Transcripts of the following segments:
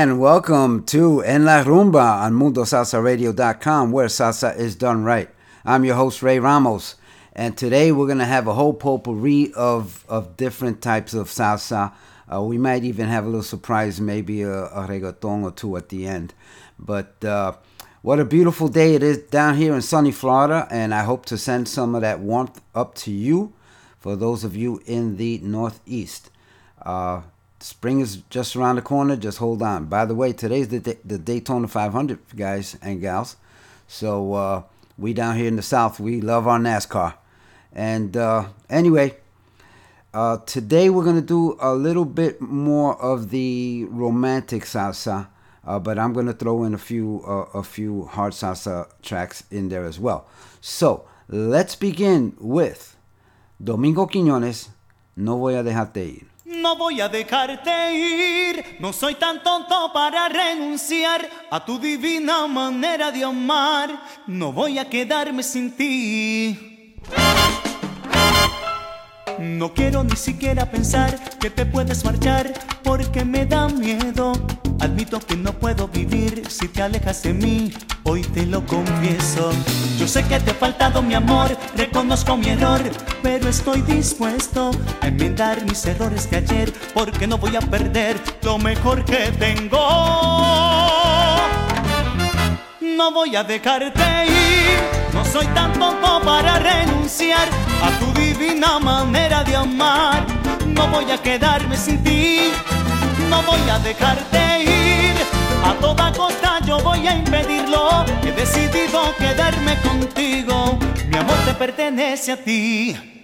And welcome to En La Rumba on MundoSalsaRadio.com, where salsa is done right. I'm your host, Ray Ramos, and today we're going to have a whole potpourri of, of different types of salsa. Uh, we might even have a little surprise, maybe a, a reggaeton or two at the end. But uh, what a beautiful day it is down here in sunny Florida, and I hope to send some of that warmth up to you for those of you in the Northeast. Uh, spring is just around the corner. Just hold on. By the way, today's the the Daytona 500, guys and gals. So uh, we down here in the South, we love our NASCAR. And uh, anyway, uh, today we're gonna do a little bit more of the romantic salsa, uh, but I'm gonna throw in a few uh, a few hard salsa tracks in there as well. So let's begin with Domingo Quiñones. No voy a dejarte ir. No voy a dejarte ir, no soy tan tonto para renunciar a tu divina manera de amar. No voy a quedarme sin ti. No quiero ni siquiera pensar que te puedes marchar porque me da miedo. Admito que no puedo vivir si te alejas de mí, hoy te lo confieso. Yo sé que te ha faltado mi amor, reconozco mi error, pero estoy dispuesto a enmendar mis errores de ayer porque no voy a perder lo mejor que tengo. No voy a dejarte ir, no soy tan tonto para renunciar a tu divina manera de amar. No voy a quedarme sin ti, no voy a dejarte ir. A toda costa yo voy a impedirlo. He decidido quedarme contigo. Mi amor te pertenece a ti.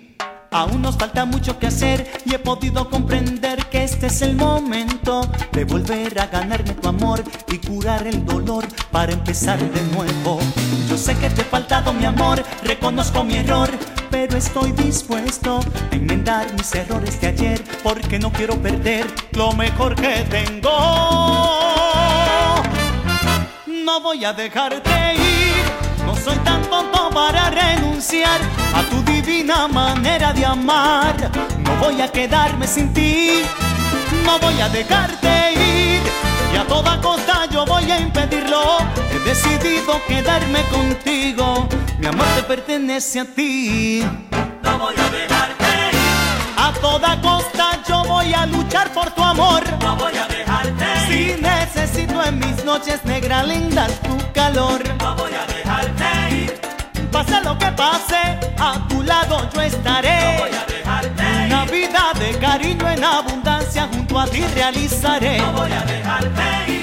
Aún nos falta mucho que hacer y he podido comprender que este es el momento de volver a ganarme tu amor y curar el dolor para empezar de nuevo. Yo sé que te he faltado mi amor, reconozco mi error, pero estoy dispuesto a enmendar mis errores de ayer porque no quiero perder lo mejor que tengo. No voy a dejarte ir, no soy tan tonto para renunciar a tu divina manera de amar. No voy a quedarme sin ti, no voy a dejarte ir. Y a toda costa yo voy a impedirlo. He decidido quedarme contigo. Mi amor te pertenece a ti. No voy a dejarte ir. A toda costa yo voy a luchar por tu amor. No voy a dejarte ir. Si necesito en mis noches negras lindas tu calor. No voy a. Pase lo que pase, a tu lado yo estaré. No voy a dejarte. Una vida de cariño en abundancia junto a ti realizaré. No voy a dejarte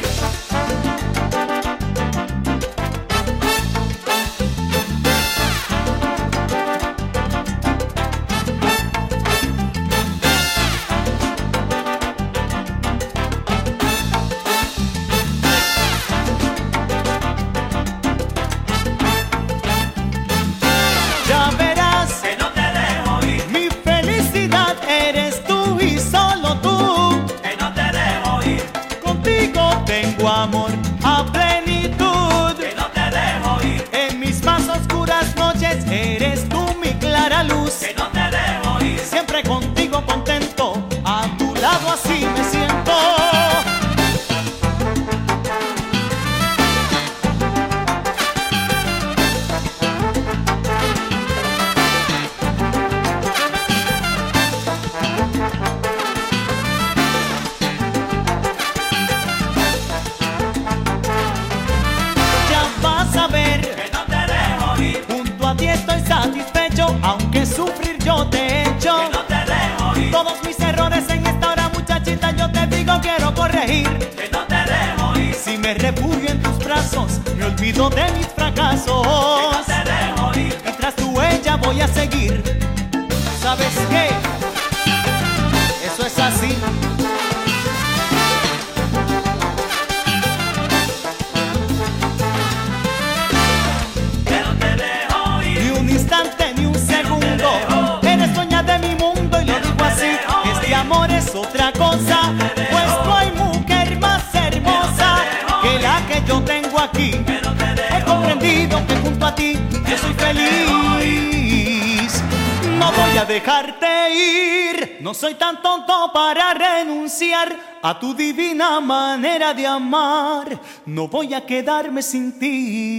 a tu divina manera de amar. No voy a quedarme sin ti.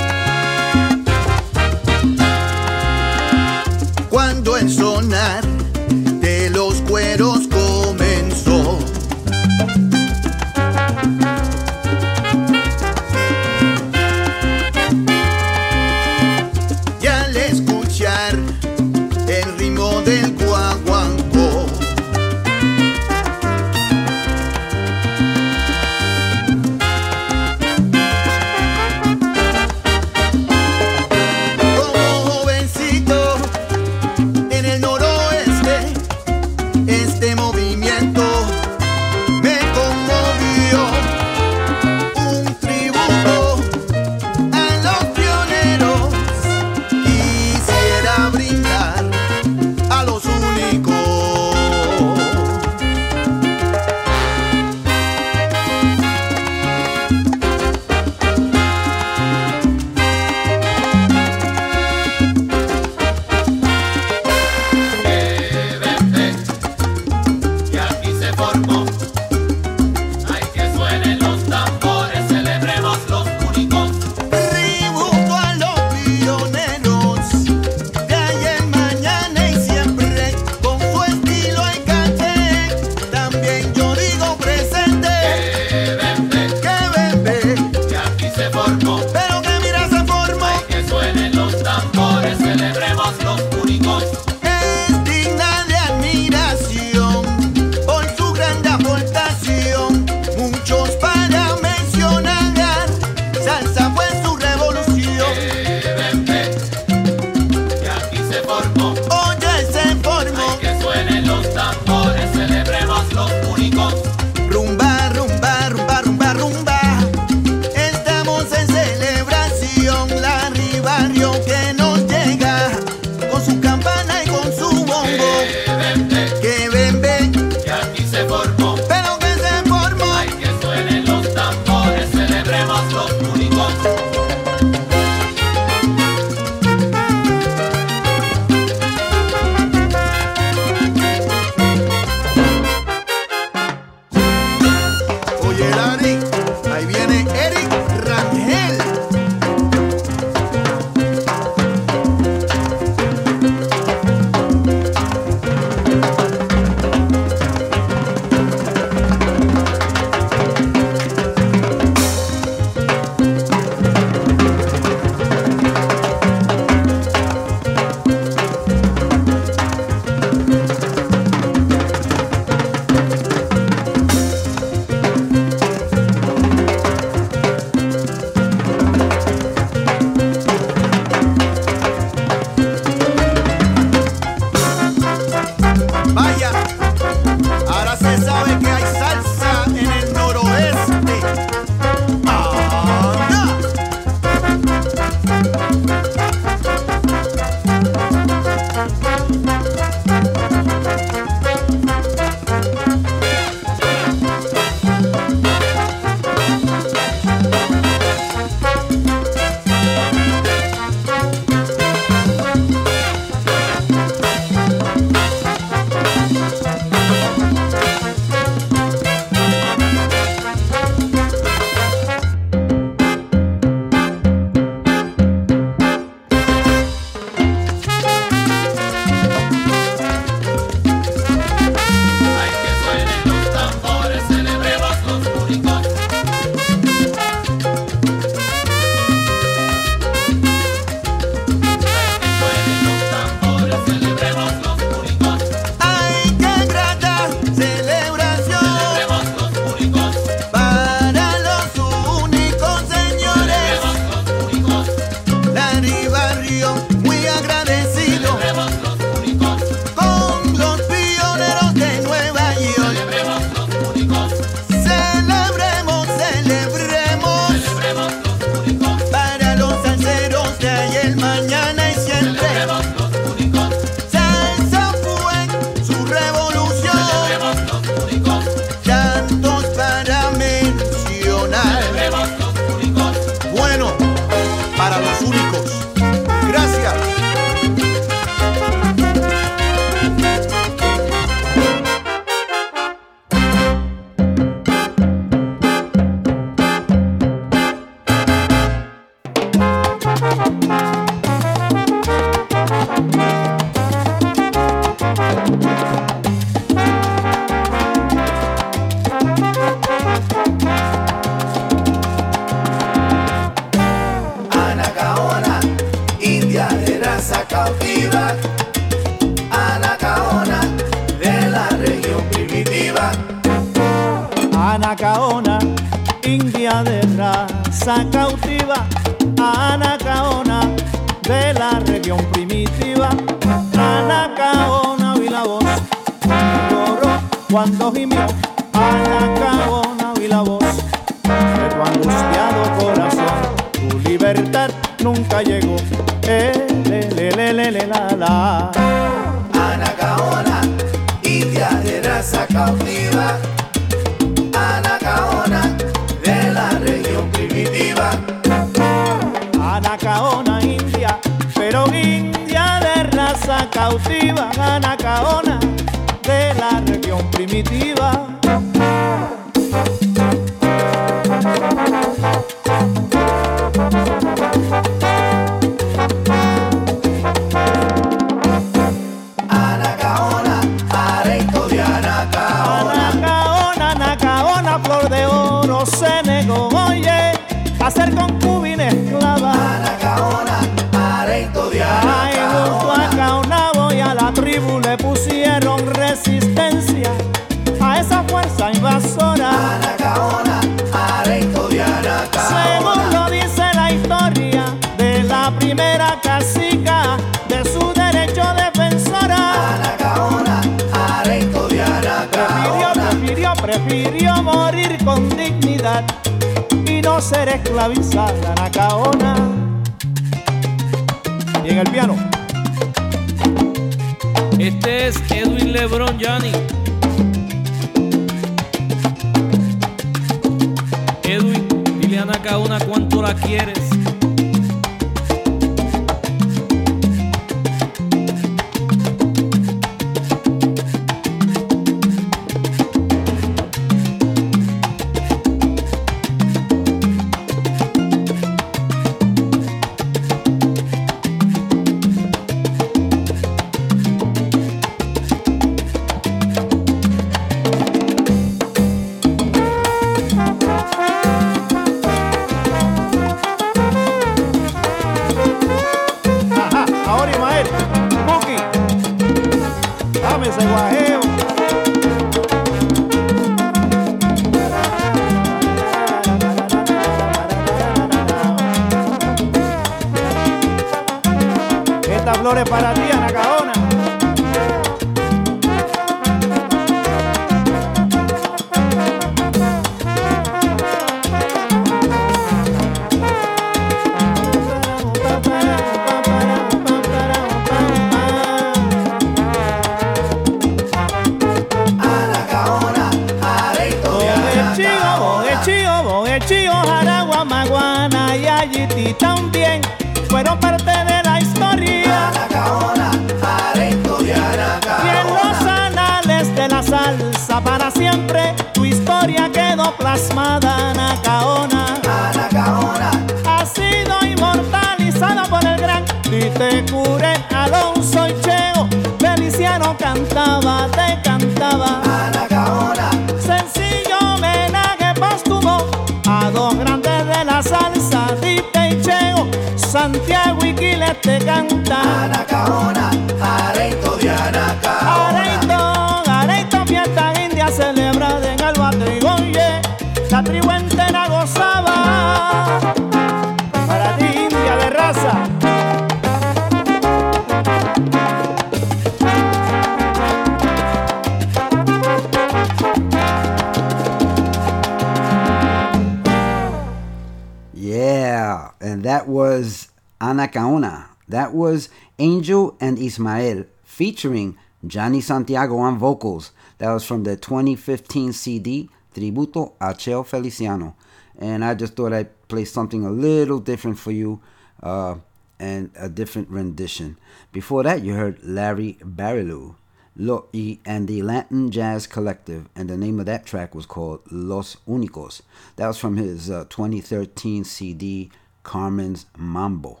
And that was Anacaona. That was Angel and Ismael featuring Johnny Santiago on vocals. That was from the 2015 CD Tributo a Cheo Feliciano. And I just thought I'd play something a little different for you uh, and a different rendition. Before that, you heard Larry Barilleau Lo, y, and the Latin Jazz Collective, and the name of that track was called Los Únicos. That was from his uh, 2013 CD Carmen's Mambo.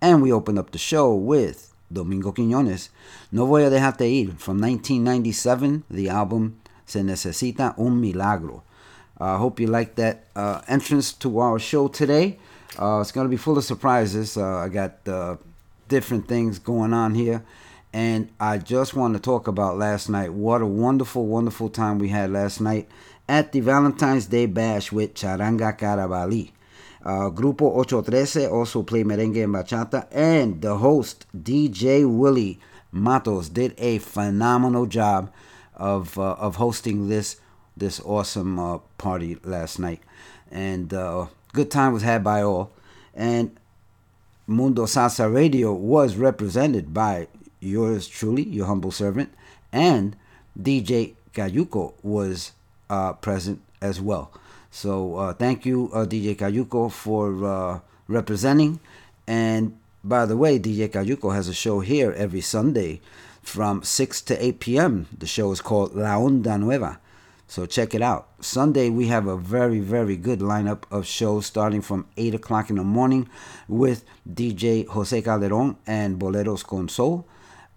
And we opened up the show with Domingo Quiñones, No Voy a Dejarte Ir, from 1997, the album Se Necesita Un Milagro. I hope you like that uh, entrance to our show today. Uh, it's going to be full of surprises. Uh, I got uh, different things going on here. And I just want to talk about last night. What a wonderful, wonderful time we had last night at the Valentine's Day Bash with Charanga Carabali. Uh, Grupo 813 also play merengue and bachata. And the host, DJ Willie Matos, did a phenomenal job of, uh, of hosting this, this awesome uh, party last night. And uh, good time was had by all. And Mundo Salsa Radio was represented by yours truly, your humble servant, and DJ Cayuco was uh, present as well. So uh, thank you, uh, DJ Cayuco, for uh, representing. And by the way, DJ Cayuco has a show here every Sunday from 6 to 8 p.m. The show is called La Onda Nueva. So check it out. Sunday we have a very very good lineup of shows starting from eight o'clock in the morning with DJ Jose Calderon and Boleros con Soul.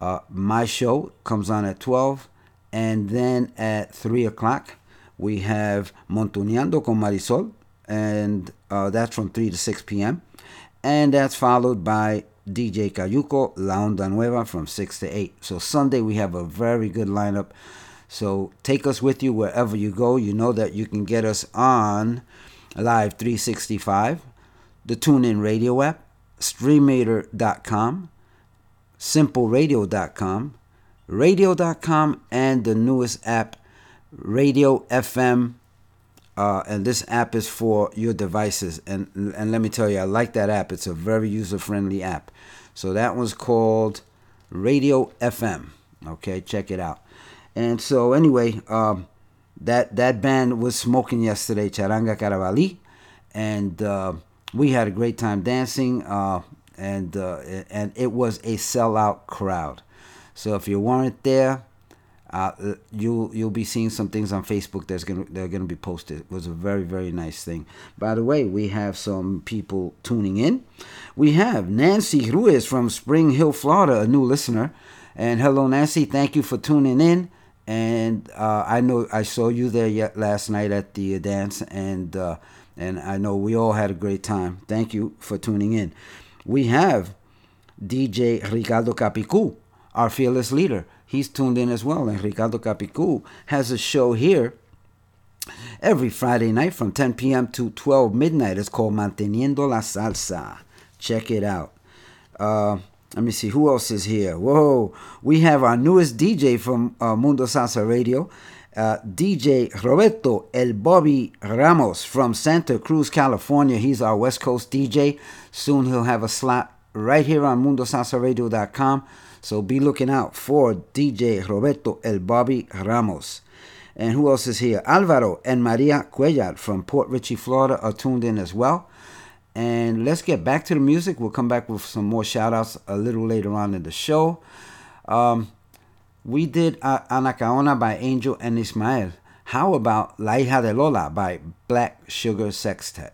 Uh, my show comes on at twelve, and then at three o'clock we have Montuneando con Marisol, and uh, that's from three to six p.m. And that's followed by DJ Cayuco La Onda Nueva from six to eight. So Sunday we have a very good lineup. So take us with you wherever you go. You know that you can get us on Live 365, the TuneIn Radio app, StreamMater.com, SimpleRadio.com, Radio.com, and the newest app, Radio FM. Uh, and this app is for your devices. And, and let me tell you, I like that app. It's a very user friendly app. So that one's called Radio FM. Okay, check it out. And so anyway, um, that that band was smoking yesterday, Charanga Carabali, and uh, we had a great time dancing, uh, and uh, and it was a sellout crowd. So if you weren't there, uh, you'll you'll be seeing some things on Facebook that's gonna they're gonna be posted. It was a very very nice thing. By the way, we have some people tuning in. We have Nancy Ruiz from Spring Hill, Florida, a new listener. And hello, Nancy. Thank you for tuning in and uh, I know I saw you there last night at the dance, and uh, and I know we all had a great time. Thank you for tuning in. We have DJ Ricardo Capicu, our fearless leader. He's tuned in as well, and Ricardo Capicu has a show here every Friday night from 10 p.m. to 12 midnight. It's called Manteniendo la Salsa. Check it out. Uh, let me see who else is here. Whoa, we have our newest DJ from uh, Mundo Salsa Radio, uh, DJ Roberto El Bobby Ramos from Santa Cruz, California. He's our West Coast DJ. Soon he'll have a slot right here on MundoSalsaRadio.com. So be looking out for DJ Roberto El Bobby Ramos. And who else is here? Alvaro and Maria Cuellar from Port Richey, Florida are tuned in as well. And let's get back to the music. We'll come back with some more shout outs a little later on in the show. Um, we did uh, Anacaona by Angel and Ismael. How about La Hija de Lola by Black Sugar Sextet?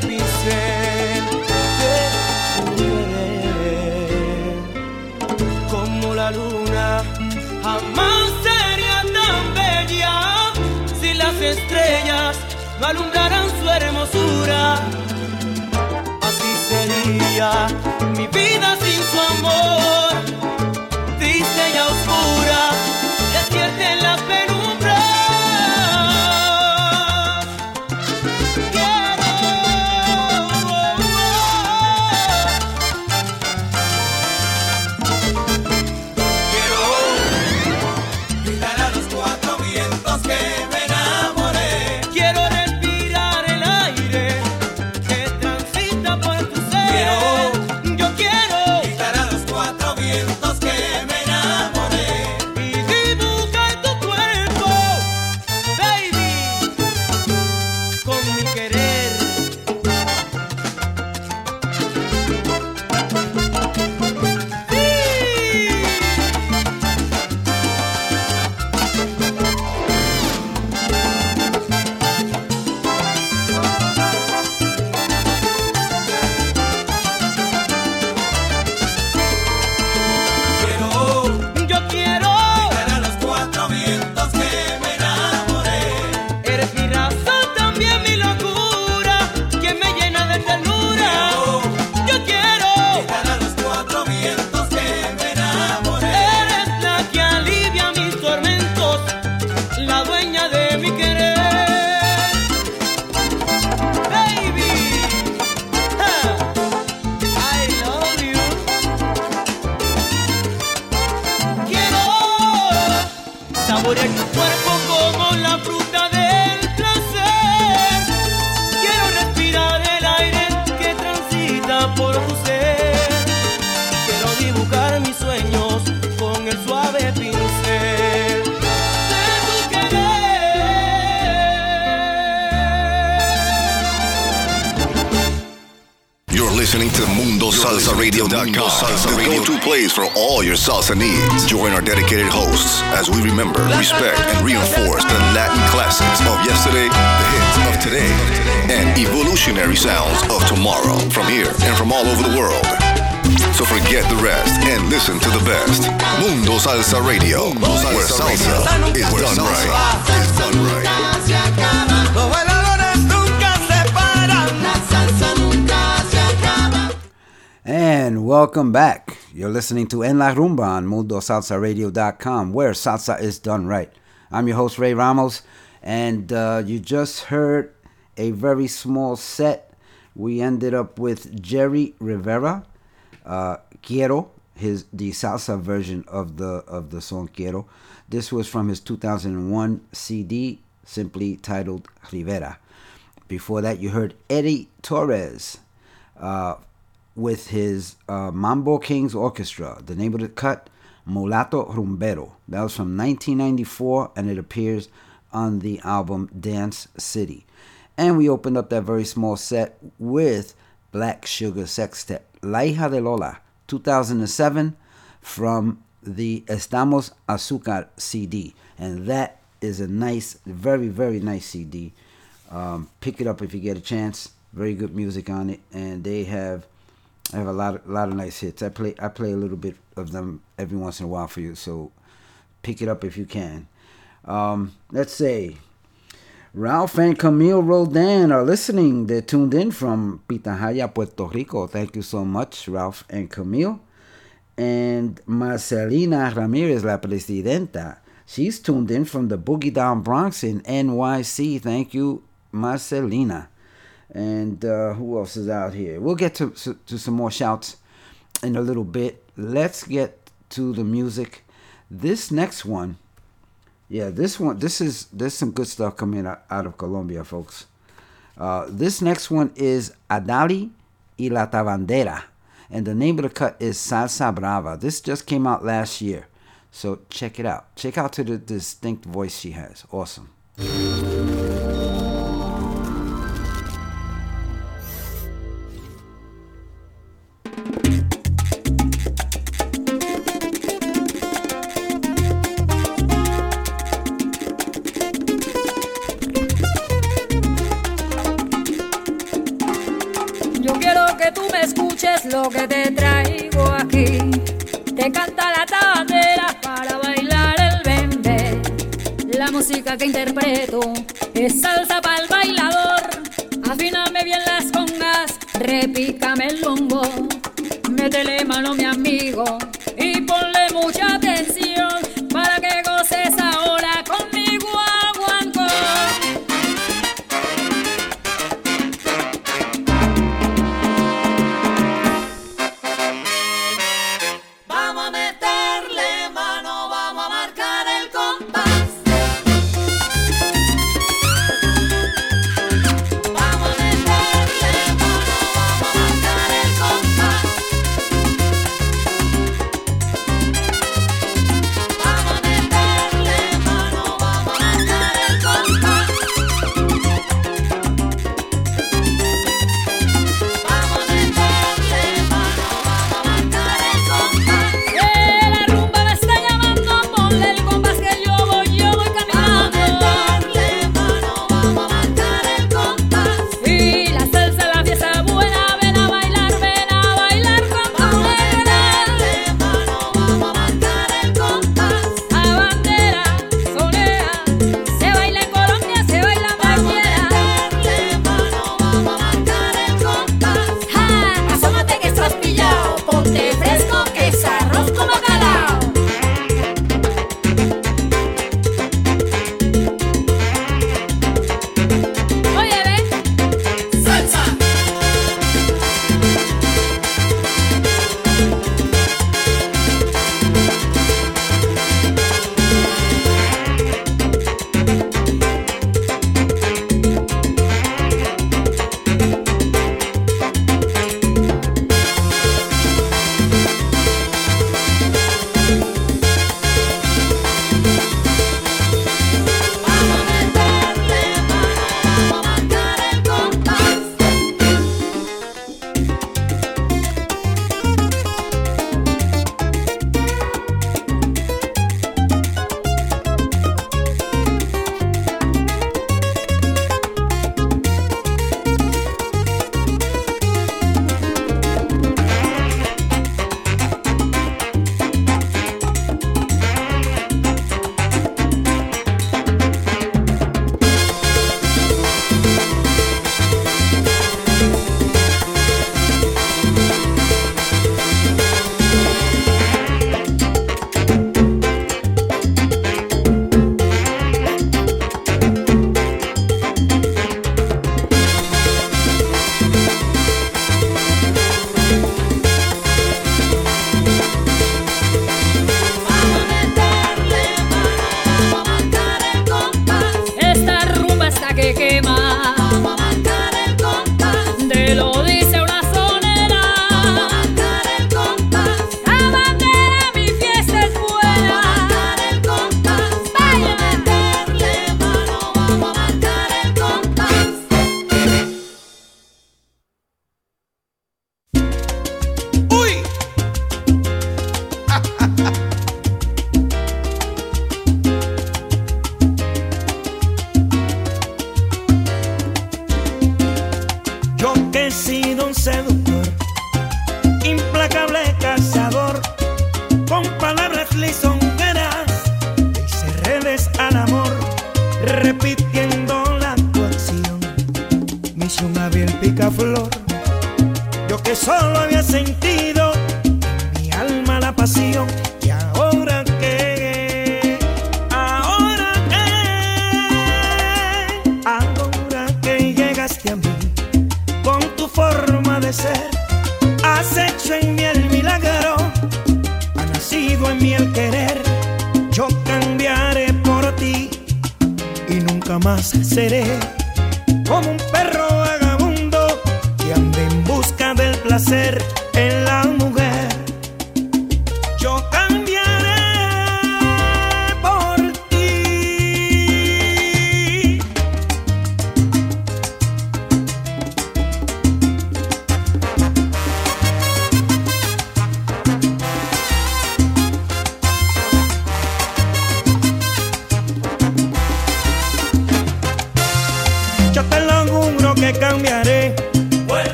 Tu querer. Como la luna jamás sería tan bella si las estrellas no alumbraran su hermosura. Así sería mi vida sin su amor, welcome back. You're listening to En La Rumba on MundoSalsaRadio.com, where salsa is done right. I'm your host, Ray Ramos, and uh, you just heard a very small set. We ended up with Jerry Rivera, uh, Quiero, his the salsa version of the of the song Quiero. This was from his 2001 CD, simply titled Rivera. Before that, you heard Eddie Torres. Uh, with his uh, Mambo Kings Orchestra. The name of the cut, Mulato Rumbero. That was from 1994, and it appears on the album Dance City. And we opened up that very small set with Black Sugar Sextet, La Hija de Lola, 2007, from the Estamos Azúcar CD. And that is a nice, very, very nice CD. Um, pick it up if you get a chance. Very good music on it, and they have have a lot, of, lot of nice hits. I play, I play a little bit of them every once in a while for you. So pick it up if you can. Um, let's say Ralph and Camille Rodan are listening. They're tuned in from Pitahaya, Puerto Rico. Thank you so much, Ralph and Camille. And Marcelina Ramirez, la presidenta, she's tuned in from the Boogie Down Bronx in NYC. Thank you, Marcelina. And uh, who else is out here? We'll get to, to some more shouts in a little bit. Let's get to the music. This next one yeah, this one, this is there's some good stuff coming out, of Colombia, folks. Uh, this next one is Adali y la Tabandera, and the name of the cut is Salsa Brava. This just came out last year, so check it out. Check out to the distinct voice she has. Awesome. Te canta la tabandera para bailar el bembe. La música que interpreto es salsa para el bailador. Afíname bien las congas, repícame el bombo. Métele mano mi amigo y ponle mucha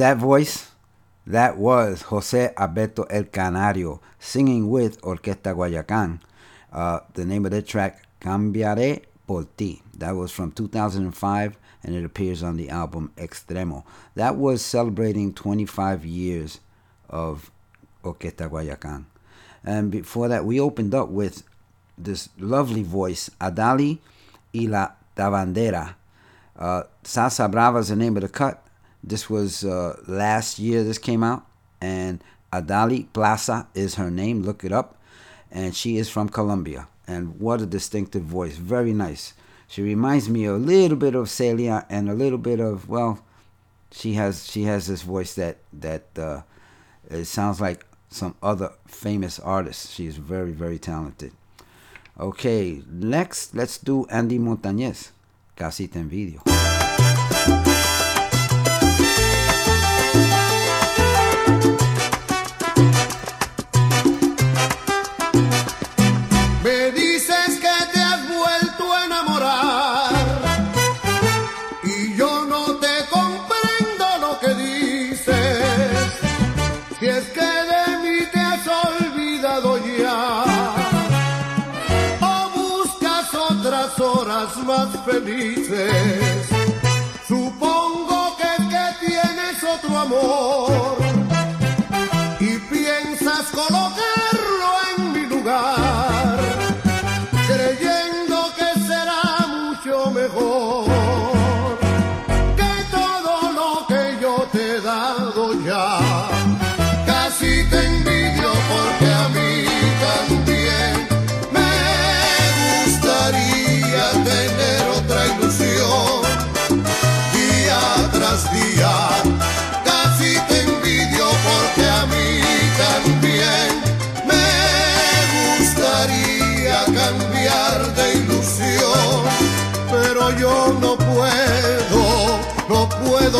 that voice? That was Jose Alberto El Canario singing with Orquesta Guayacán. Uh, the name of the track, Cambiaré por ti. That was from 2005 and it appears on the album Extremo. That was celebrating 25 years of Orquesta Guayacán. And before that, we opened up with this lovely voice, Adali y la Tabandera. Uh, Salsa Brava is the name of the cut. This was uh, last year this came out. And Adali Plaza is her name. Look it up. And she is from Colombia. And what a distinctive voice. Very nice. She reminds me a little bit of Celia and a little bit of, well, she has she has this voice that that uh, it sounds like some other famous artist. is very, very talented. Okay, next let's do Andy Montañez, Casi te envidio. horas más felices. Supongo que, que tienes otro amor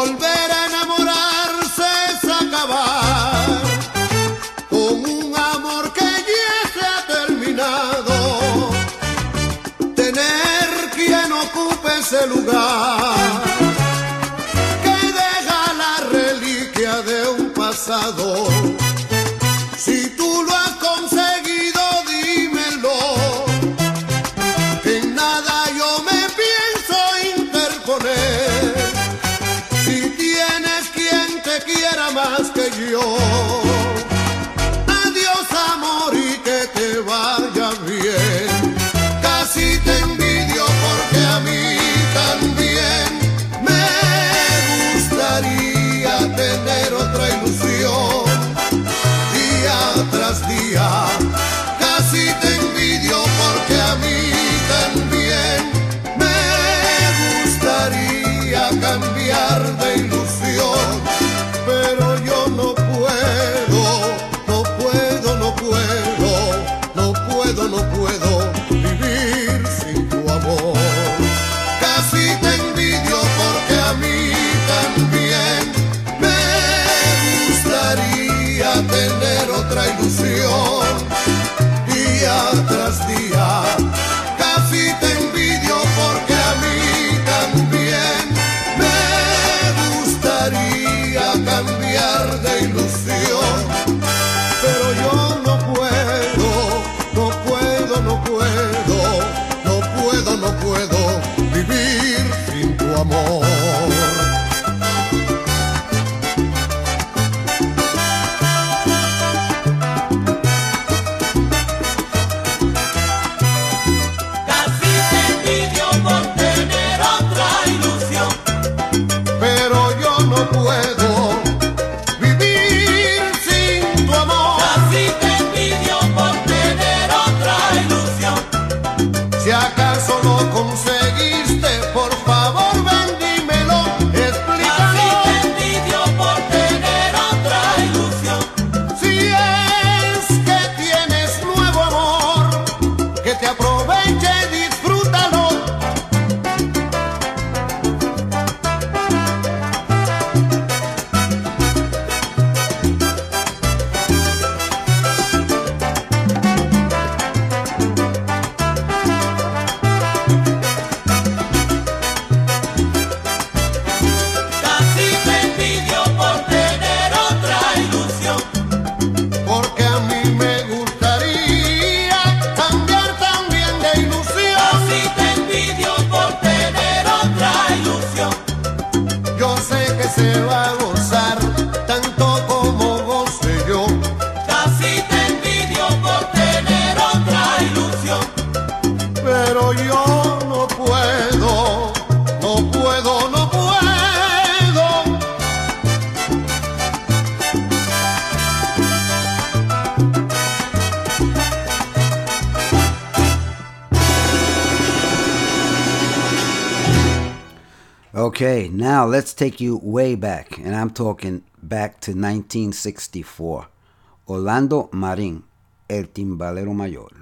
Volver a enamorarse es acabar con un amor que ya se ha terminado. Tener quien ocupe ese lugar que deja la reliquia de un pasado. Take you way back, and I'm talking back to 1964. Orlando Marín, el timbalero mayor.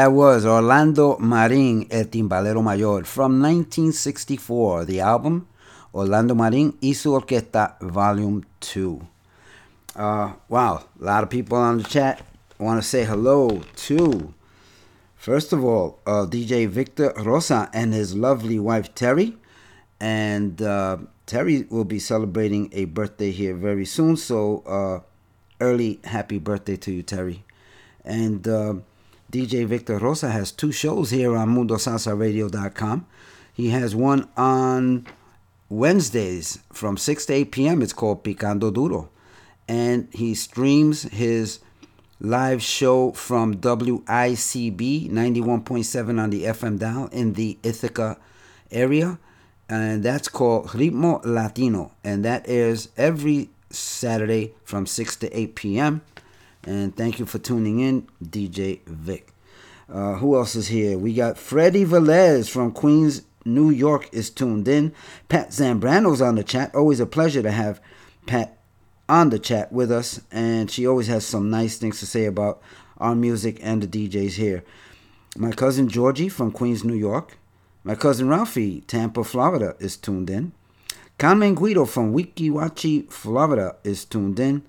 That was Orlando Marin, El Timbalero Mayor, from 1964. The album, Orlando Marin y su Orquesta, Volume 2. Uh, wow, a lot of people on the chat want to say hello to, first of all, uh, DJ Victor Rosa and his lovely wife Terry. And uh, Terry will be celebrating a birthday here very soon. So, uh, early happy birthday to you, Terry. And uh, DJ Victor Rosa has two shows here on MundoSalsaRadio.com. He has one on Wednesdays from 6 to 8 p.m. It's called Picando Duro. And he streams his live show from WICB 91.7 on the FM dial in the Ithaca area. And that's called Ritmo Latino. And that airs every Saturday from 6 to 8 p.m. And thank you for tuning in, DJ Vic. Uh, who else is here? We got Freddie Velez from Queens, New York is tuned in. Pat Zambrano's on the chat. Always a pleasure to have Pat on the chat with us. And she always has some nice things to say about our music and the DJs here. My cousin Georgie from Queens, New York. My cousin Ralphie, Tampa, Florida, is tuned in. Carmen Guido from Weeki Wachee, Florida, is tuned in.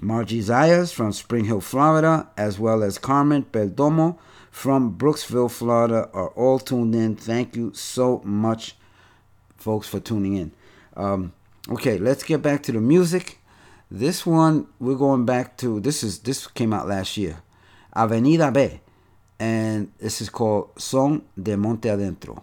Margie Zayas from Spring Hill, Florida, as well as Carmen Perdomo from Brooksville, Florida, are all tuned in. Thank you so much, folks, for tuning in. Um, okay, let's get back to the music. This one we're going back to. This is this came out last year, Avenida B, and this is called Son de Monte Adentro.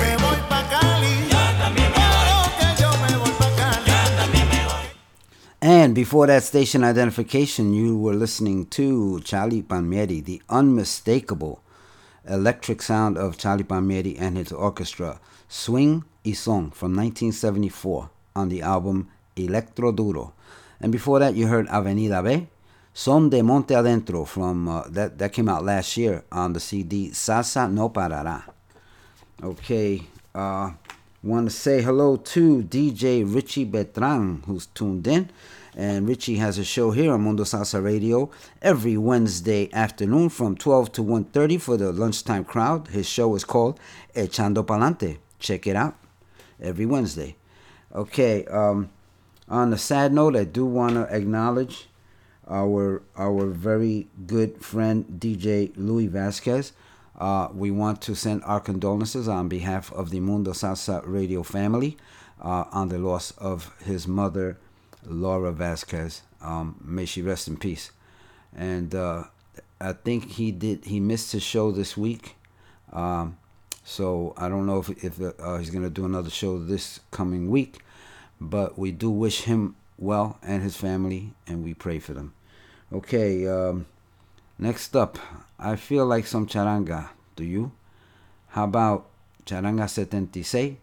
And before that station identification, you were listening to Charlie Palmieri, the unmistakable electric sound of Charlie Palmieri and his orchestra, Swing y Song from 1974 on the album Electro Duro. And before that, you heard Avenida B, Son de Monte Adentro from uh, that that came out last year on the CD Salsa No Parará. Okay, uh, want to say hello to DJ Richie Betran who's tuned in. And Richie has a show here on Mundo Salsa Radio every Wednesday afternoon from 12 to 1.30 for the lunchtime crowd. His show is called Echando Palante. Check it out every Wednesday. Okay, um, on a sad note, I do want to acknowledge our our very good friend DJ Louis Vasquez. Uh, we want to send our condolences on behalf of the Mundo Salsa Radio family uh, on the loss of his mother, Laura Vasquez. Um, may she rest in peace. And uh, I think he did. He missed his show this week, um, so I don't know if if uh, he's gonna do another show this coming week. But we do wish him well and his family, and we pray for them. Okay, um, next up, I feel like some charanga. Do you? How about Charanga 76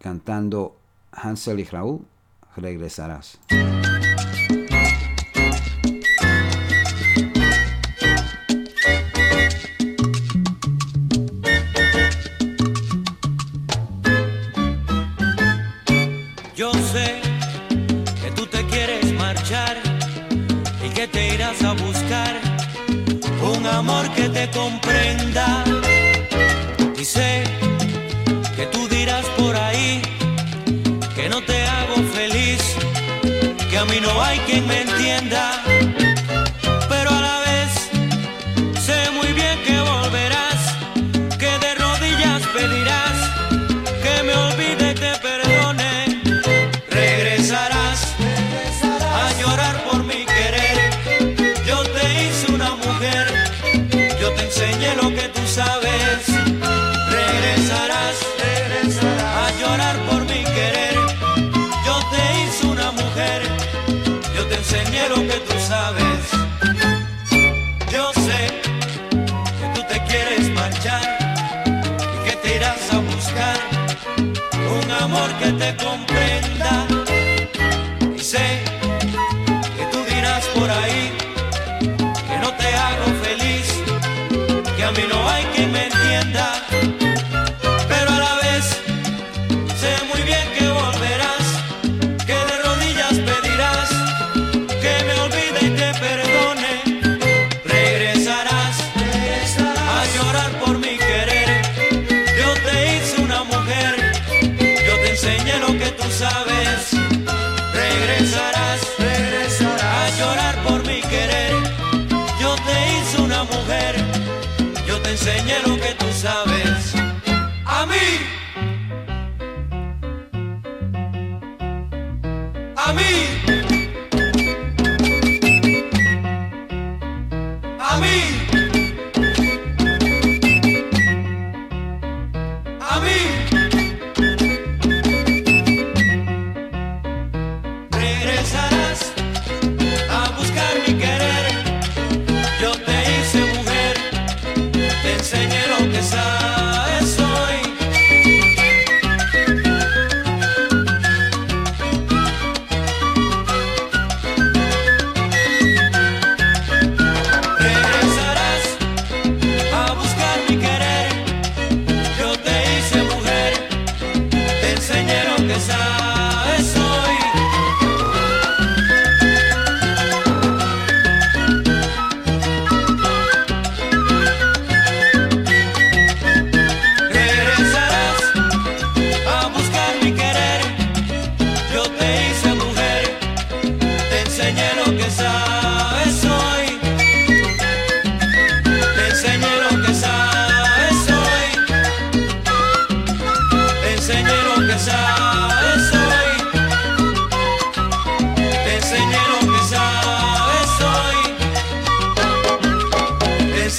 cantando Hansel y Raúl? Regresarás. Yo sé que tú te quieres marchar y que te irás a buscar un amor que te comprenda.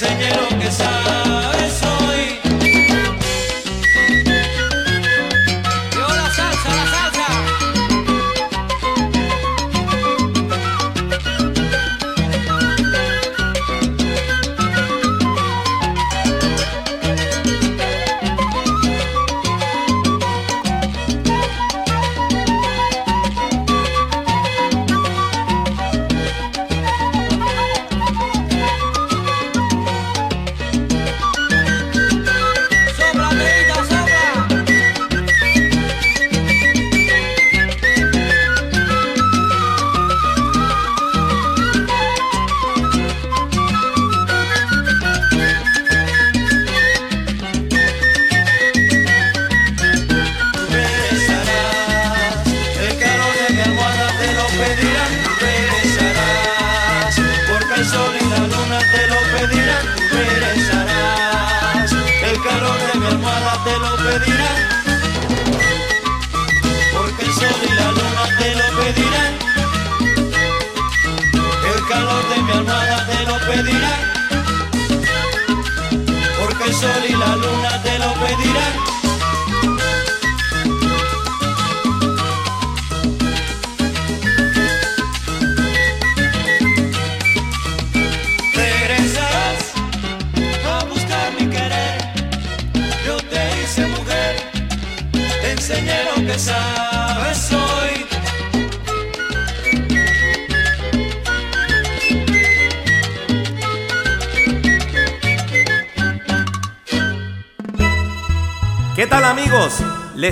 enseñé lo que sabe.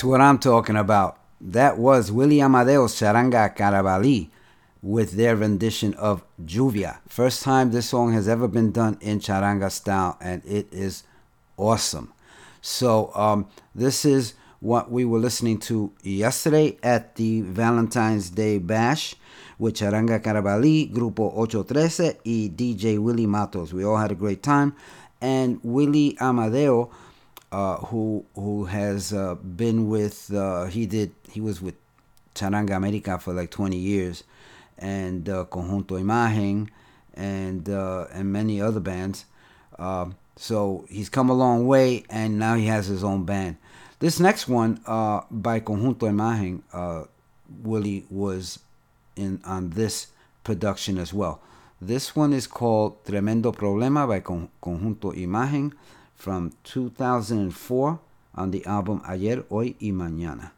That's what I'm talking about. That was Willie Amadeo's Charanga Carabalí with their rendition of Lluvia. First time this song has ever been done in charanga style, and it is awesome. So um, this is what we were listening to yesterday at the Valentine's Day Bash with Charanga Carabalí, Grupo 813, and DJ Willie Matos. We all had a great time. And Willie Amadeo, uh, who who has uh, been with, uh, he did, he was with Charanga America for like 20 years, and uh, Conjunto Imagen, and uh, and many other bands. Uh, so he's come a long way, and now he has his own band. This next one uh, by Conjunto Imagen, Willie was in on this production as well. This one is called Tremendo Problema by Con- Conjunto Imagen from 2004 on the album Ayer, Hoy y Mañana.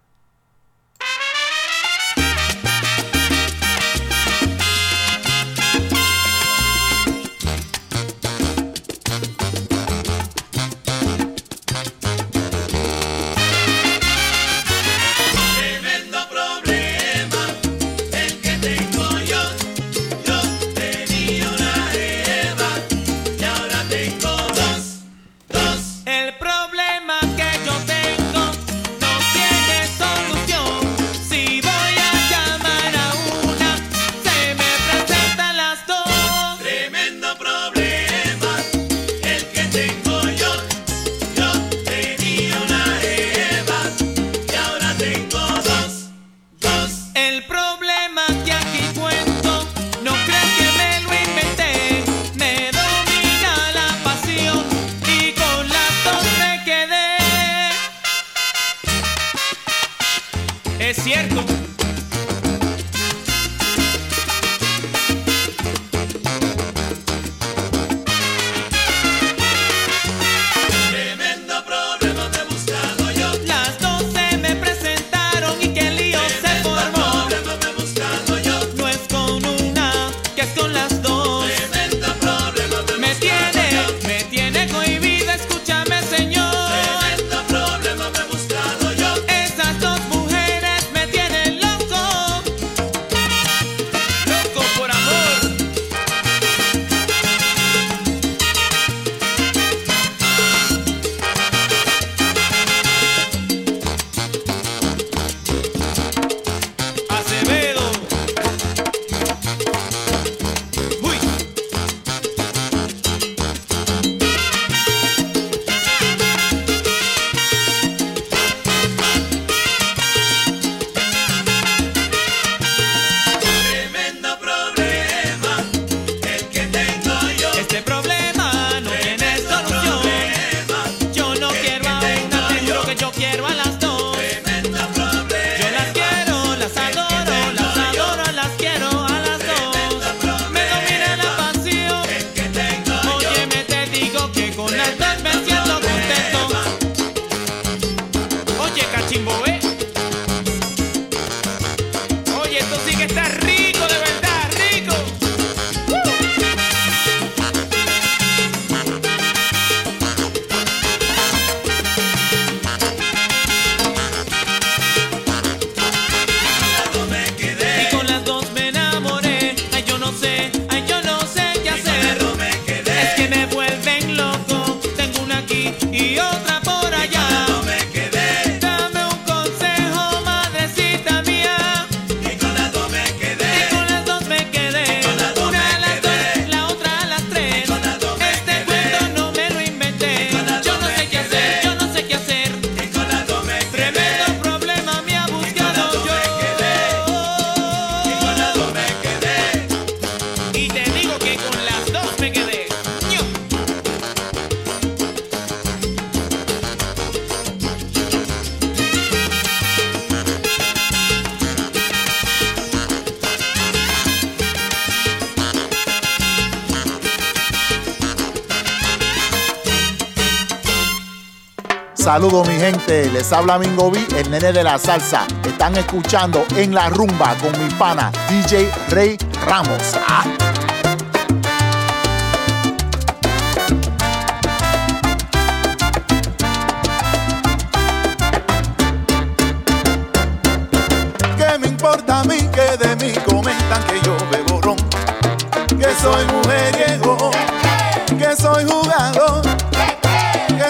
Saludos mi gente, les habla Mingo B, el nene de la salsa. Están escuchando en la rumba con mi pana DJ Rey Ramos. Ah.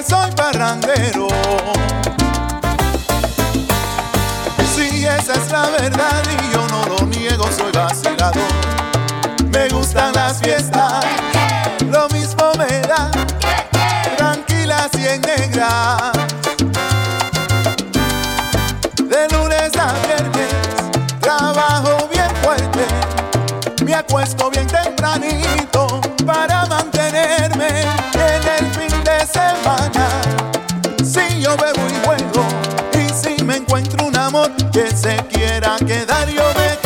soy parrandero. Sí, esa es la verdad y yo no lo niego, soy vacilador. Me gustan las fiestas, lo mismo me da, tranquilas y en negras. De lunes a viernes, trabajo bien fuerte, me acuesto bien tempranito Si yo bebo y juego, y si me encuentro un amor que se quiera quedar, yo me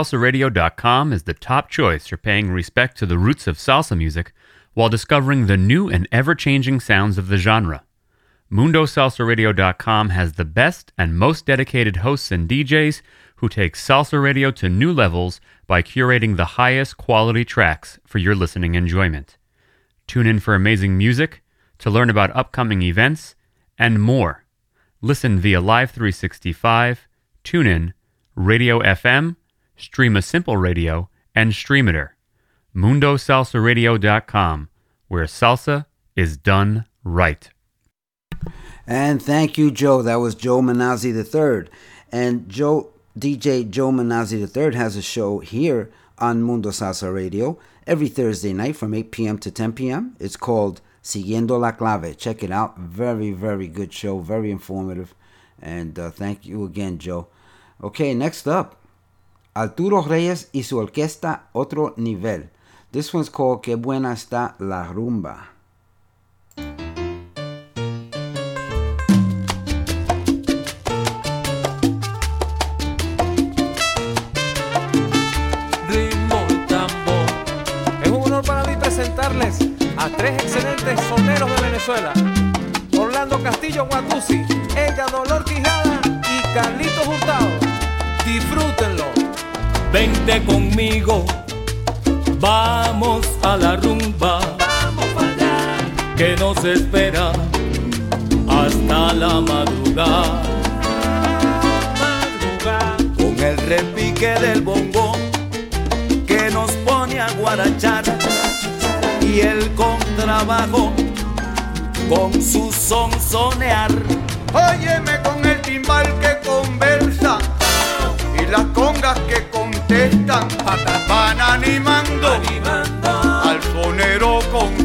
salsaradio.com is the top choice for paying respect to the roots of salsa music while discovering the new and ever changing sounds of the genre. MundoSalsaRadio.com has the best and most dedicated hosts and DJs who take salsa radio to new levels by curating the highest quality tracks for your listening enjoyment. Tune in for amazing music, to learn about upcoming events, and more. Listen via Live 365, TuneIn, Radio FM, Streema Simple Radio, and Streamiter. MundoSalsaRadio.com, where salsa is done right. And thank you, Joe. That was Joe Manazzi III. And Joe DJ Joe Manazzi III has a show here on Mundo Salsa Radio every Thursday night from 8 p.m. to 10 p.m. It's called Siguiendo la Clave. Check it out. Very, very good show. Very informative. And uh, thank you again, Joe. Okay, next up, Arturo Reyes y su orquesta Otro Nivel. This one's called Que Buena Está La Rumba. ritmo tambor. Es un honor para mí presentarles a tres excelentes soneros de Venezuela. Orlando Castillo Guatusi, Ella Dolor Quijada y Carlitos Hurtado. Disfrútenlo. Vente conmigo, vamos a la rumba. Vamos allá. Que nos espera hasta la madrugada. Con el repique del bongo que nos pone a guarachar y el contrabajo con su son sonear. Óyeme con el timbal que conversa las congas que contestan van animando, al sonero con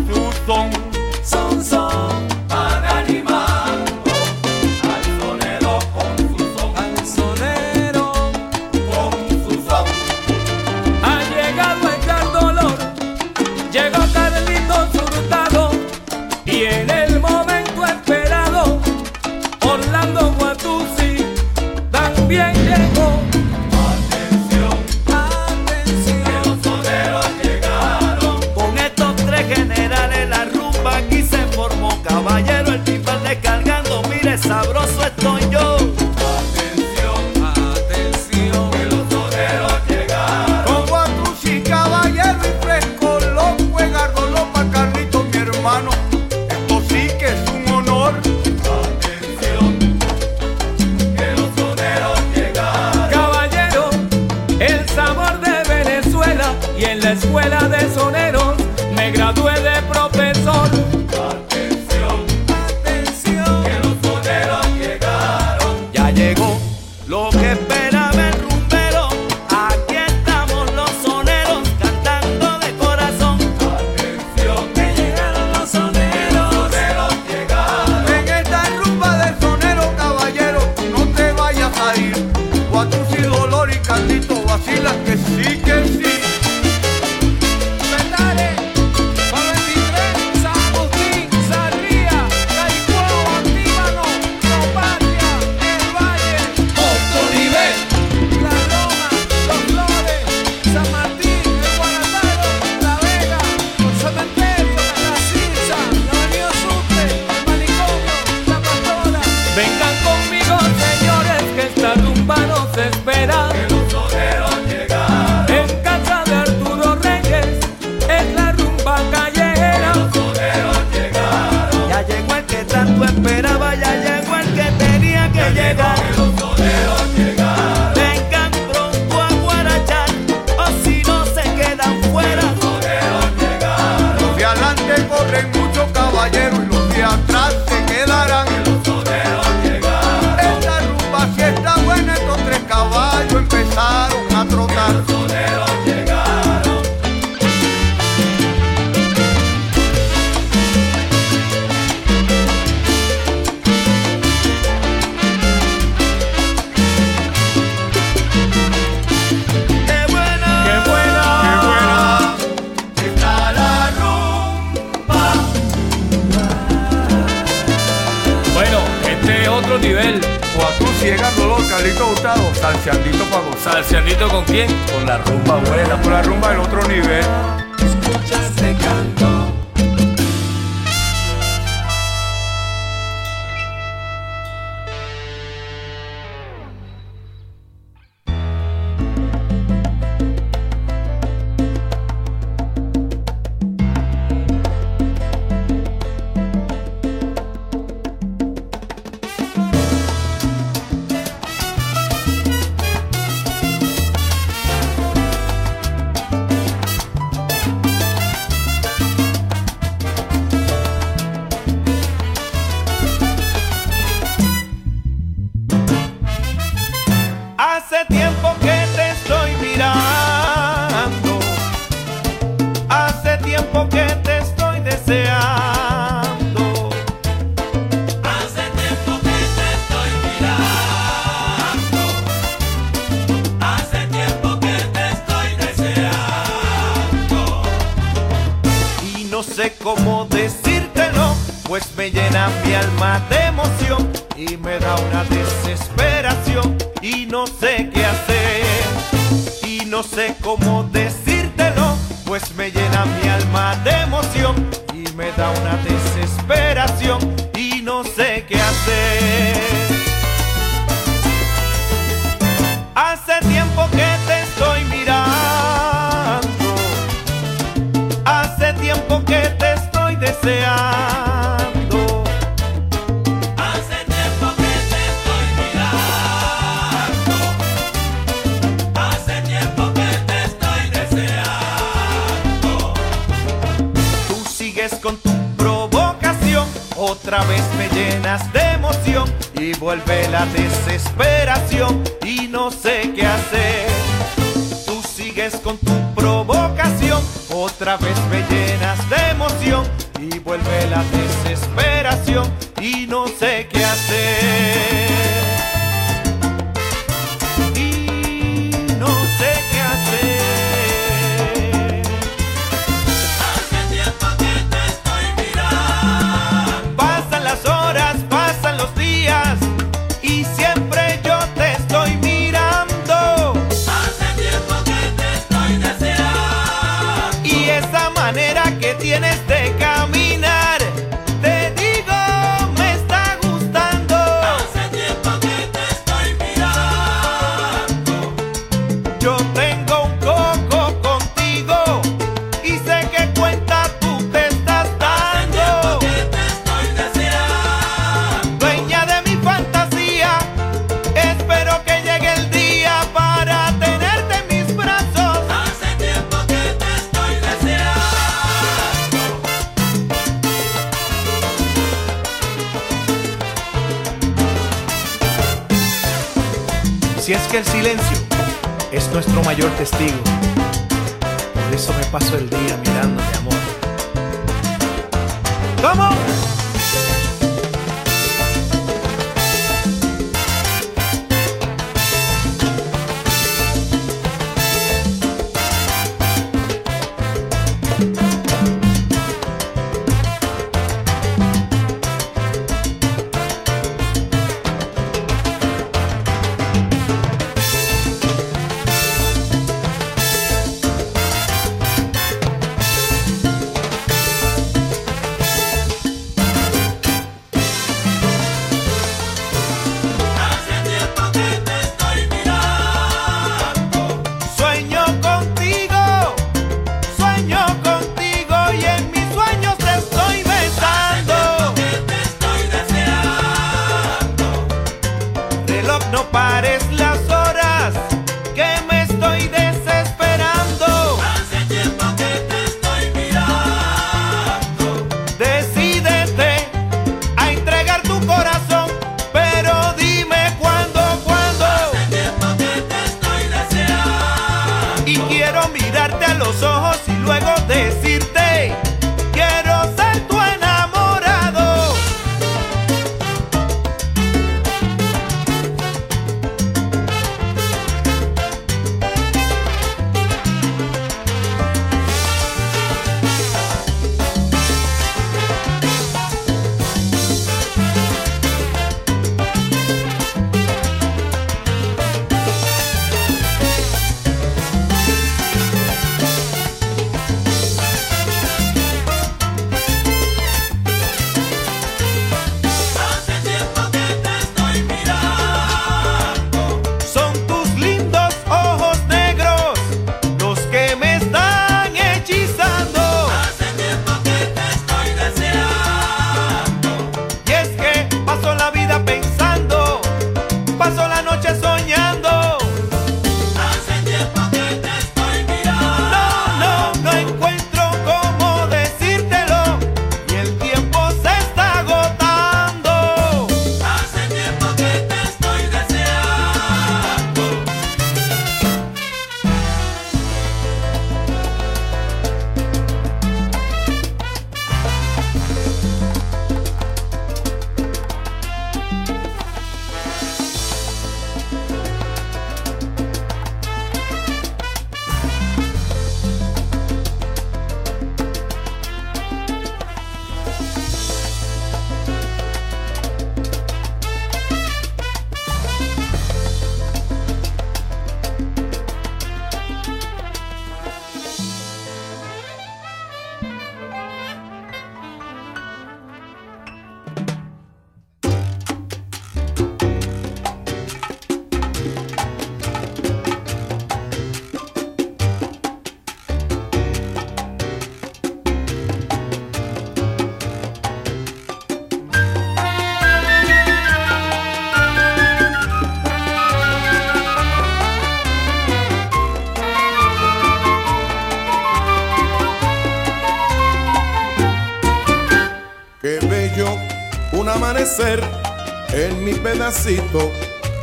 en mi pedacito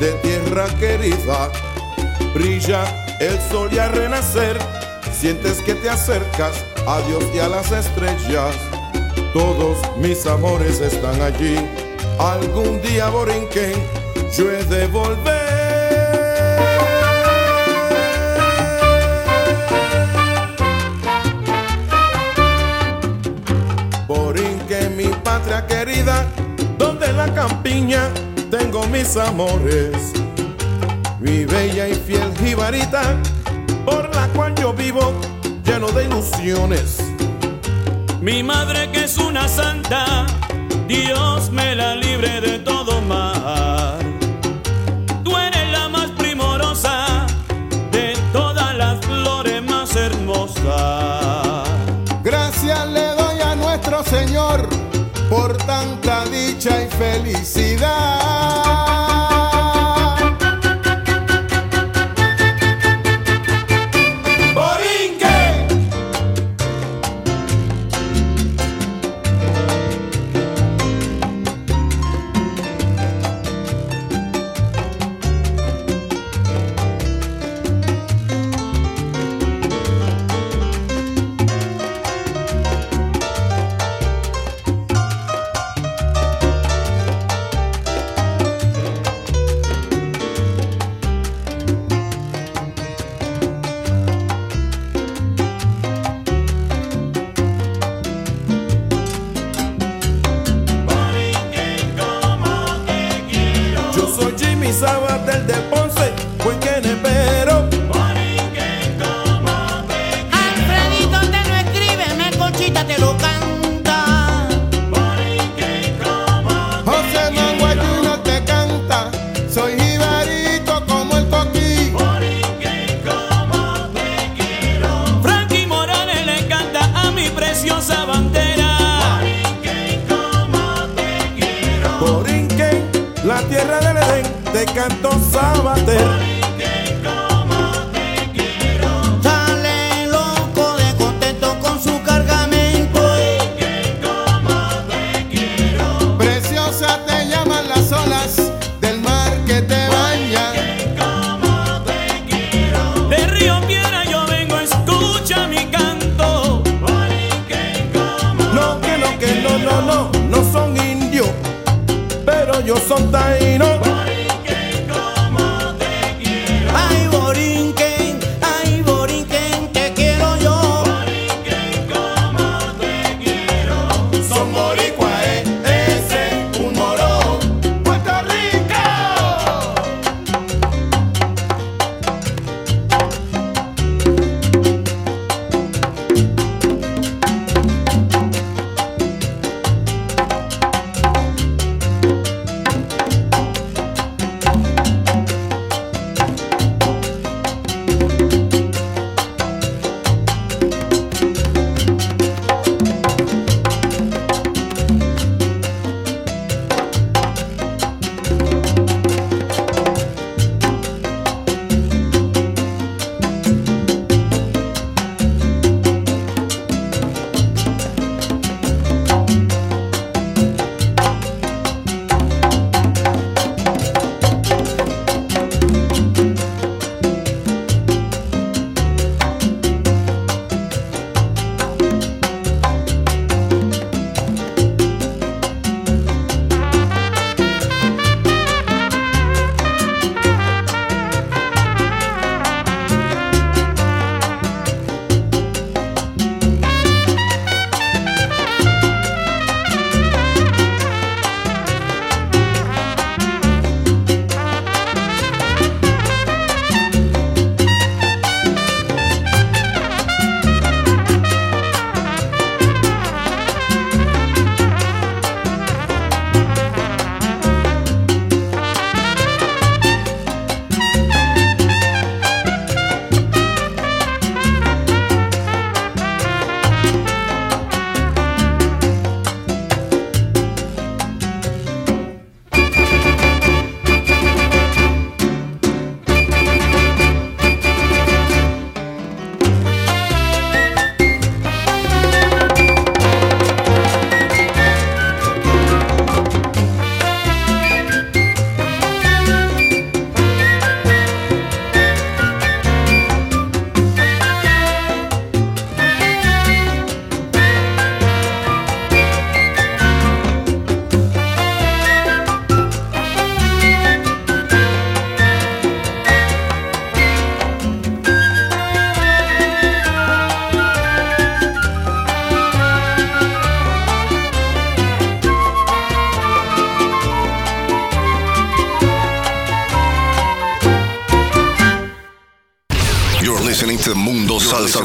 de tierra querida. Brilla el sol y al renacer sientes que te acercas a Dios y a las estrellas. Todos mis amores están allí. Algún día Borinquen yo he de volver. Mis amores. Mi bella y fiel jibarita, por la cual yo vivo lleno de ilusiones. Mi madre que es una santa, Dios me la libre de todo mal. Tú eres la más primorosa de todas las flores más hermosas. Gracias le doy a nuestro Señor por tanta dicha y felicidad.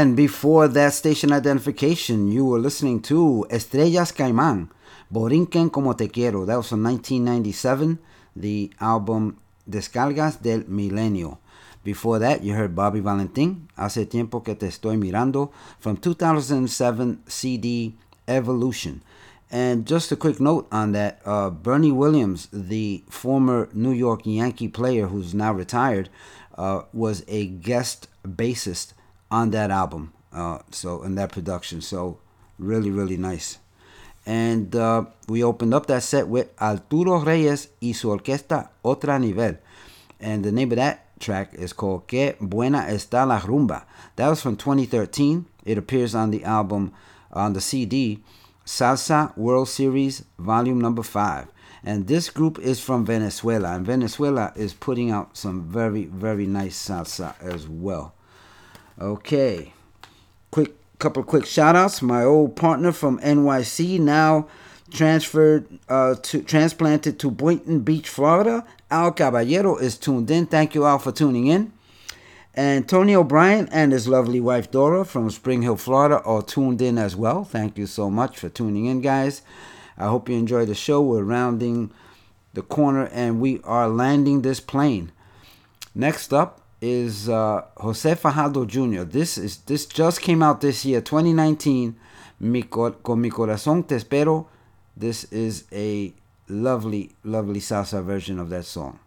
And before that station identification, you were listening to Estrellas Caimán, Borinquen Como Te Quiero. That was from 1997, the album Descargas del Milenio. Before that, you heard Bobby Valentin, Hace Tiempo Que Te Estoy Mirando, from 2007 CD Evolution. And just a quick note on that uh, Bernie Williams, the former New York Yankee player who's now retired, uh, was a guest bassist on that album. Uh, so in that production, so really really nice. And uh, we opened up that set with Arturo Reyes y su orquesta Otra Nivel, and the name of that track is called Que Buena Está la Rumba. That was from 2013. It appears on the album on the CD Salsa World Series Volume Number Five. And this group is from Venezuela, and Venezuela is putting out some very, very nice salsa as well. Okay. Quick couple quick shout outs. My old partner from NYC now transferred uh, to transplanted to Boynton Beach, Florida. Al Caballero is tuned in. Thank you all for tuning in. And Tony O'Brien and his lovely wife Dora from Spring Hill, Florida are tuned in as well. Thank you so much for tuning in, guys. I hope you enjoy the show. We're rounding the corner and we are landing this plane. Next up is uh, Jose Fajardo Jr. This is this just came out this year, 2019. Mi cor- con mi corazón te espero. This is a lovely, lovely salsa version of that song.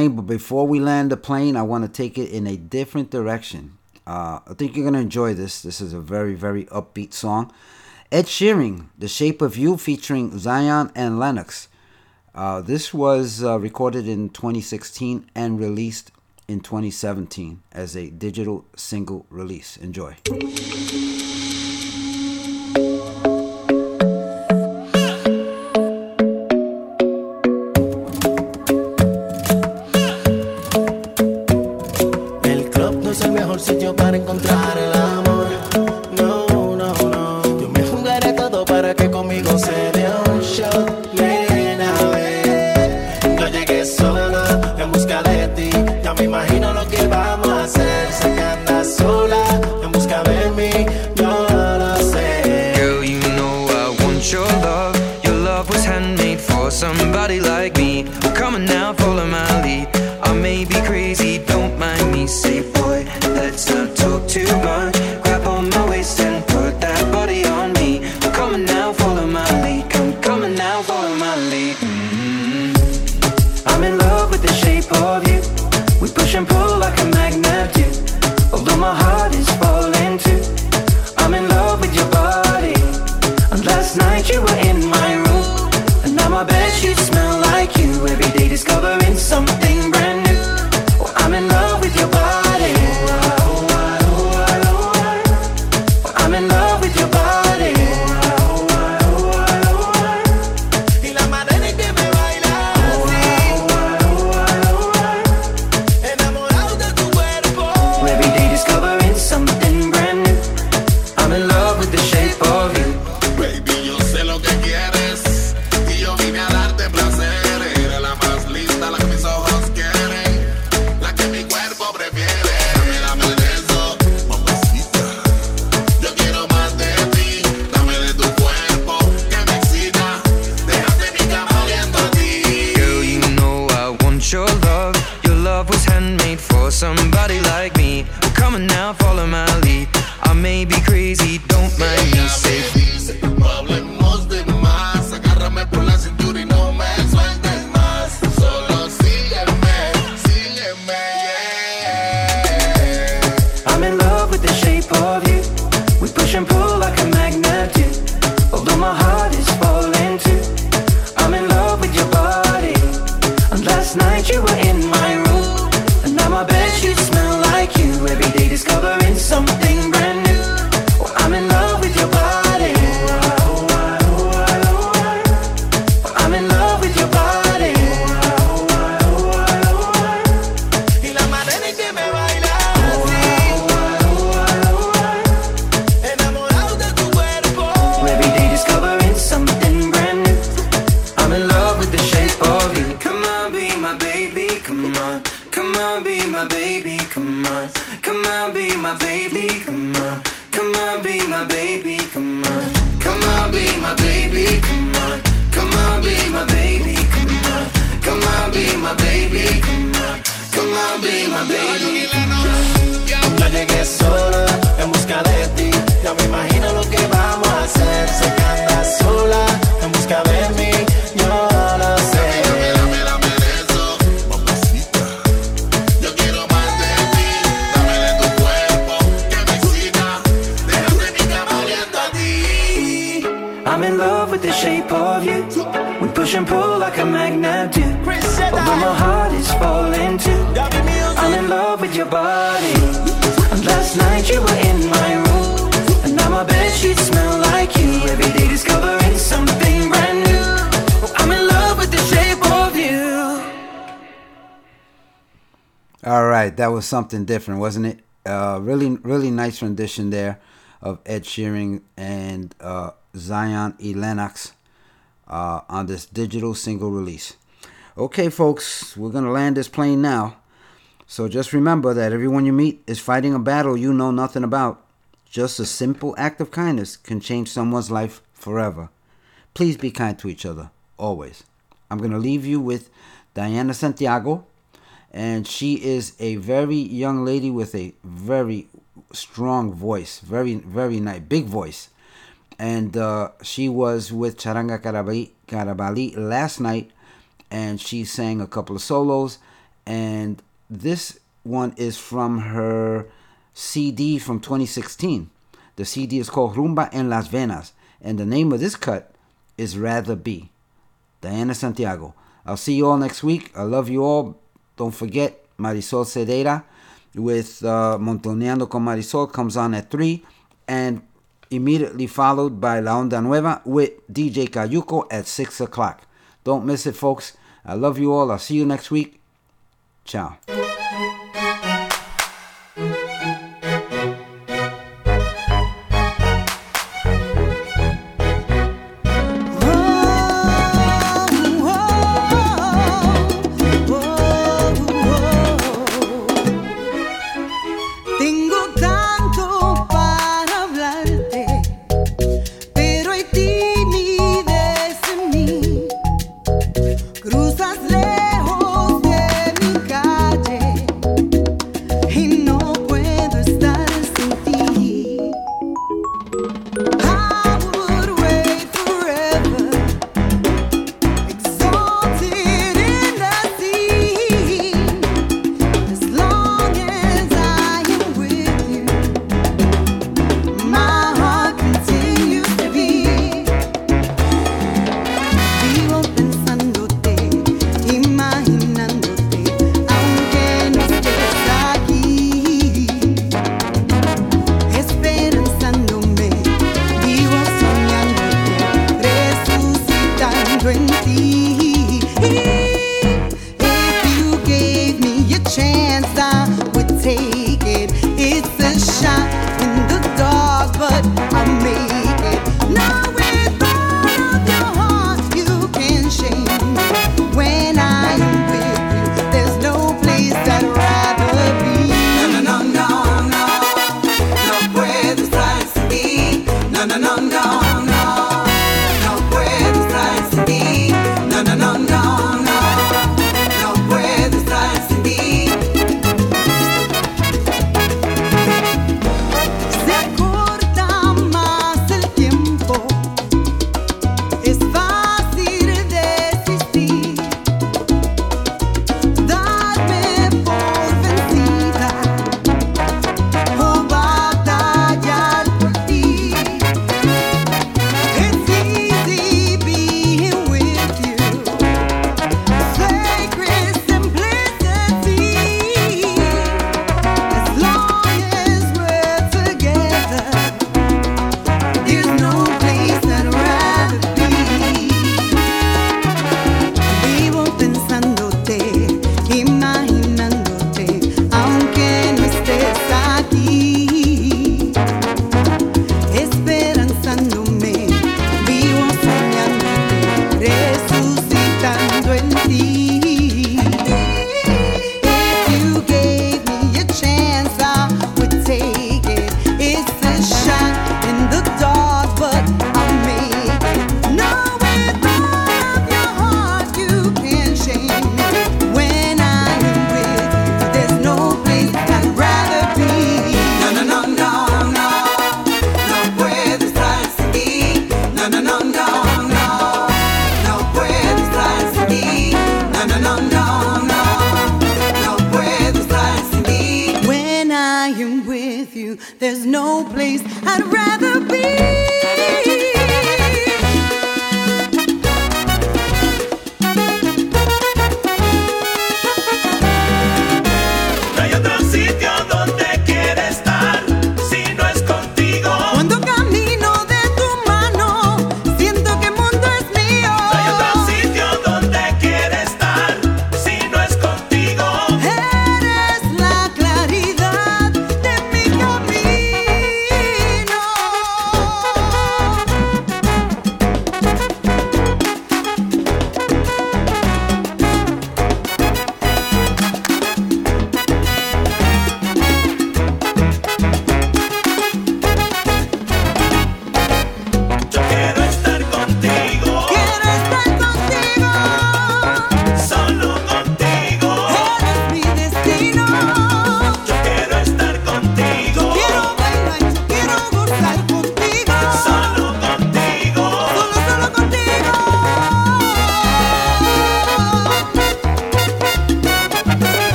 plane, but before we land the plane, I want to take it in a different direction. Uh, I think you're going to enjoy this. This is a very, very upbeat song. Ed Sheeran, The Shape of You featuring Zion and Lennox. Uh, this was uh, recorded in 2016 and released in 2017 as a digital single release. Enjoy. was something different, wasn't it? Uh, really, really nice rendition there of Ed Sheeran and uh, Zion E. Lennox uh, on this digital single release. Okay, folks, we're gonna land this plane now. So just remember that everyone you meet is fighting a battle you know nothing about. Just a simple act of kindness can change someone's life forever. Please be kind to each other, always. I'm gonna leave you with Diana Santiago and she is a very young lady with a very strong voice, very very nice, big voice, and uh, she was with Charanga Carabali, Carabali last night, and she sang a couple of solos, and this one is from her CD from 2016. The CD is called Rumba en las Venas, and the name of this cut is Rather Be. Diana Santiago. I'll see you all next week. I love you all. Don't forget Marisol Cedera with uh, Montuneando con Marisol comes on at 3 and immediately followed by La Onda Nueva with DJ Cayuco at 6 o'clock. Don't miss it, folks. I love you all. I'll see you next week. Ciao.